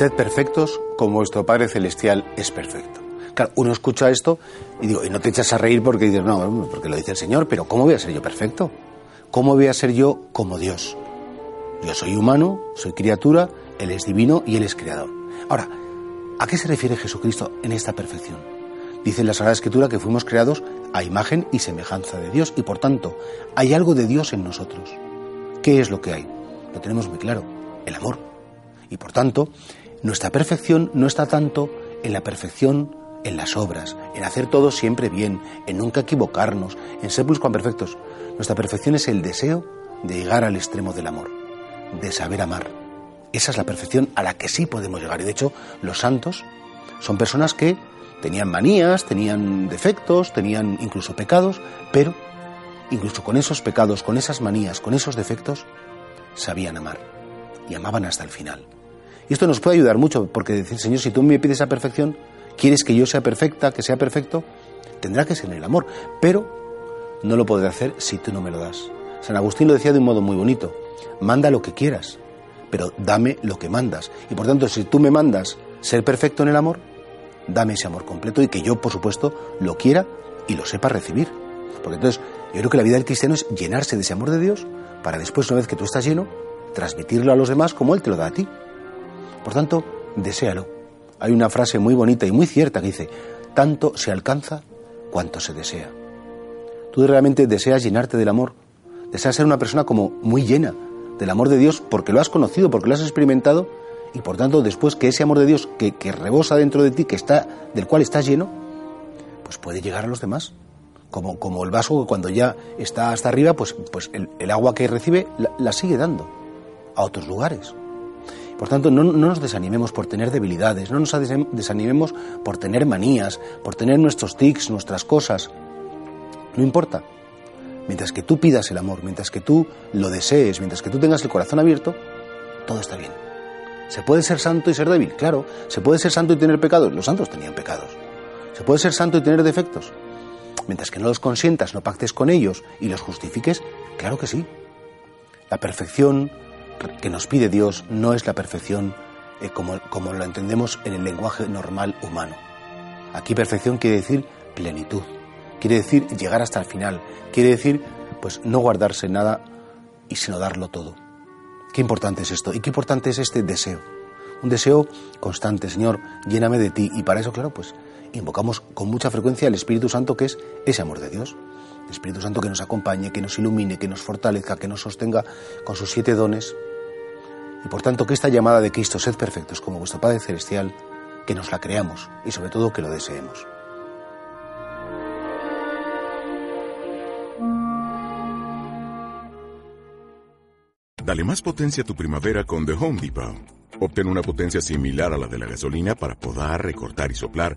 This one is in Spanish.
Sed perfectos como vuestro Padre Celestial es perfecto. Claro, uno escucha esto y digo, y no te echas a reír porque dices, no, porque lo dice el Señor, pero ¿cómo voy a ser yo perfecto? ¿Cómo voy a ser yo como Dios? Yo soy humano, soy criatura, Él es divino y Él es creador. Ahora, ¿a qué se refiere Jesucristo en esta perfección? Dice en la Sagrada Escritura que fuimos creados a imagen y semejanza de Dios y por tanto hay algo de Dios en nosotros. ¿Qué es lo que hay? Lo tenemos muy claro, el amor. Y por tanto, nuestra perfección no está tanto en la perfección en las obras, en hacer todo siempre bien, en nunca equivocarnos, en ser perfectos. Nuestra perfección es el deseo de llegar al extremo del amor, de saber amar. Esa es la perfección a la que sí podemos llegar. Y de hecho, los santos son personas que tenían manías, tenían defectos, tenían incluso pecados, pero incluso con esos pecados, con esas manías, con esos defectos, sabían amar y amaban hasta el final. Y esto nos puede ayudar mucho, porque decir, Señor, si tú me pides esa perfección, quieres que yo sea perfecta, que sea perfecto, tendrá que ser en el amor, pero no lo podré hacer si tú no me lo das. San Agustín lo decía de un modo muy bonito, manda lo que quieras, pero dame lo que mandas. Y por tanto, si tú me mandas ser perfecto en el amor, dame ese amor completo y que yo, por supuesto, lo quiera y lo sepa recibir. Porque entonces, yo creo que la vida del cristiano es llenarse de ese amor de Dios para después, una vez que tú estás lleno, transmitirlo a los demás como Él te lo da a ti. Por tanto, deséalo. Hay una frase muy bonita y muy cierta que dice, tanto se alcanza cuanto se desea. Tú realmente deseas llenarte del amor, deseas ser una persona como muy llena del amor de Dios porque lo has conocido, porque lo has experimentado y por tanto después que ese amor de Dios que, rebosa dentro de ti, que está, del cual estás lleno, pues puede llegar a los demás. Como, como el vaso que cuando ya está hasta arriba, pues, pues el, agua que recibe la sigue dando a otros lugares. Por tanto, no, nos desanimemos por tener debilidades, no nos desanimemos por tener manías, por tener nuestros tics, nuestras cosas. No importa. Mientras que tú pidas el amor, mientras que tú lo desees, mientras que tú tengas el corazón abierto, todo está bien. ¿Se puede ser santo y ser débil? Claro. ¿Se puede ser santo y tener pecados? Los santos tenían pecados. ¿Se puede ser santo y tener defectos? Mientras que no los consientas, no pactes con ellos y los justifiques, claro que sí. La perfección, que nos pide Dios no es la perfección eh, como, como lo entendemos en el lenguaje normal humano. Aquí perfección quiere decir plenitud, quiere decir llegar hasta el final, quiere decir pues no guardarse nada y sino darlo todo. Qué importante es esto y qué importante es este deseo. Un deseo constante, Señor, lléname de ti y para eso, claro, pues invocamos con mucha frecuencia el Espíritu Santo que es ese amor de Dios. El Espíritu Santo que nos acompañe, que nos ilumine, que nos fortalezca, que nos sostenga con sus siete dones y por tanto que esta llamada de Cristo, sed perfectos como vuestro Padre Celestial, que nos la creamos y sobre todo que lo deseemos. Dale más potencia a tu primavera con The Home Depot. Obtén una potencia similar a la de la gasolina para podar, recortar y soplar